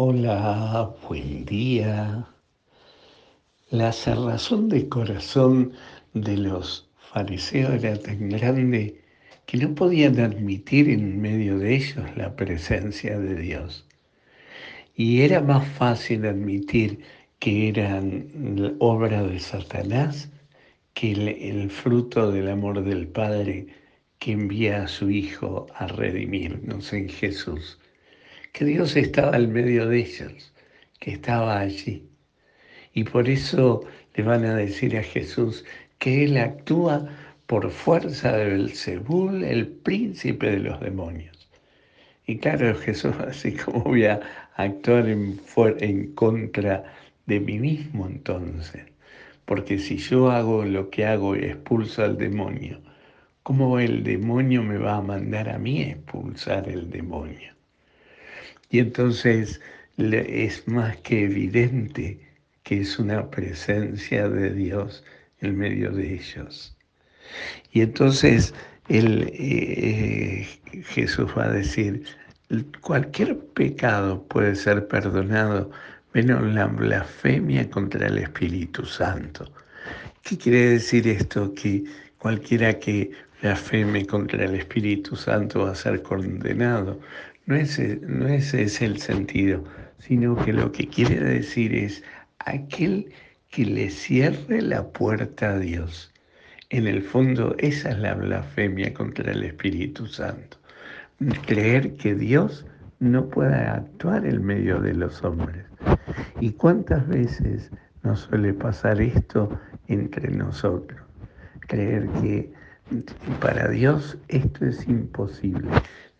Hola, buen día. La cerrazón de corazón de los fariseos era tan grande que no podían admitir en medio de ellos la presencia de Dios. Y era más fácil admitir que eran obra de Satanás que el, el fruto del amor del Padre que envía a su Hijo a redimirnos en Jesús que Dios estaba al medio de ellos, que estaba allí. Y por eso le van a decir a Jesús que Él actúa por fuerza de Belzebul, el príncipe de los demonios. Y claro, Jesús, así como voy a actuar en, en contra de mí mismo entonces, porque si yo hago lo que hago y expulso al demonio, ¿cómo el demonio me va a mandar a mí a expulsar el demonio? Y entonces es más que evidente que es una presencia de Dios en medio de ellos. Y entonces eh, Jesús va a decir, cualquier pecado puede ser perdonado, menos la blasfemia contra el Espíritu Santo. ¿Qué quiere decir esto? Que cualquiera que blasfeme contra el Espíritu Santo va a ser condenado. No ese, no ese es el sentido, sino que lo que quiere decir es aquel que le cierre la puerta a Dios. En el fondo, esa es la blasfemia contra el Espíritu Santo. Creer que Dios no pueda actuar en medio de los hombres. ¿Y cuántas veces nos suele pasar esto entre nosotros? Creer que para Dios esto es imposible.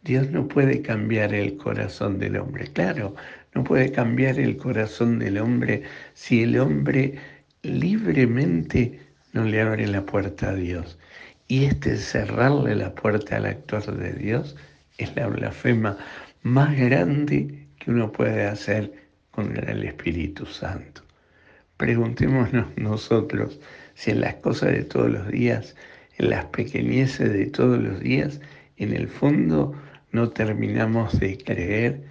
Dios no puede cambiar el corazón del hombre. Claro, no puede cambiar el corazón del hombre si el hombre libremente no le abre la puerta a Dios. Y este cerrarle la puerta al actor de Dios es la blasfema más grande que uno puede hacer contra el Espíritu Santo. Preguntémonos nosotros si en las cosas de todos los días, en las pequeñeces de todos los días, en el fondo no terminamos de creer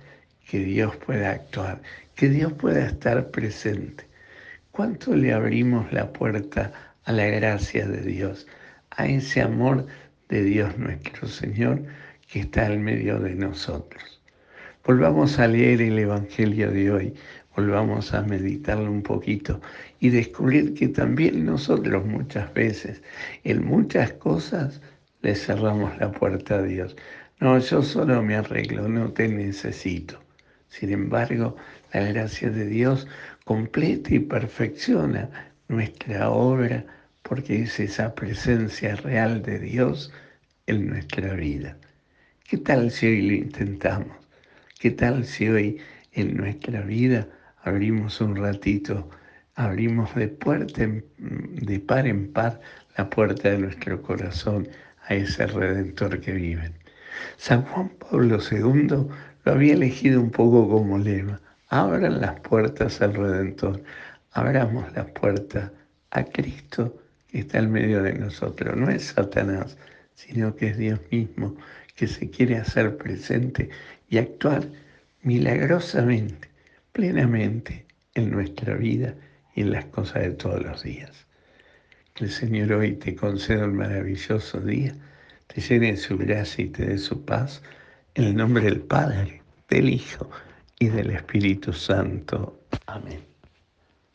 que Dios pueda actuar, que Dios pueda estar presente. ¿Cuánto le abrimos la puerta a la gracia de Dios, a ese amor de Dios nuestro Señor que está en medio de nosotros? Volvamos a leer el Evangelio de hoy, volvamos a meditarlo un poquito y descubrir que también nosotros muchas veces, en muchas cosas, le cerramos la puerta a Dios. No, yo solo me arreglo, no te necesito. Sin embargo, la gracia de Dios completa y perfecciona nuestra obra porque es esa presencia real de Dios en nuestra vida. ¿Qué tal si hoy lo intentamos? ¿Qué tal si hoy en nuestra vida abrimos un ratito, abrimos de puerta, de par en par la puerta de nuestro corazón a ese redentor que vive? San Juan Pablo II lo había elegido un poco como lema. Abran las puertas al Redentor, abramos las puertas a Cristo que está en medio de nosotros. No es Satanás, sino que es Dios mismo que se quiere hacer presente y actuar milagrosamente, plenamente en nuestra vida y en las cosas de todos los días. Que el Señor hoy te conceda un maravilloso día te llene de su gracia y te dé su paz, en el nombre del Padre, del Hijo y del Espíritu Santo. Amén.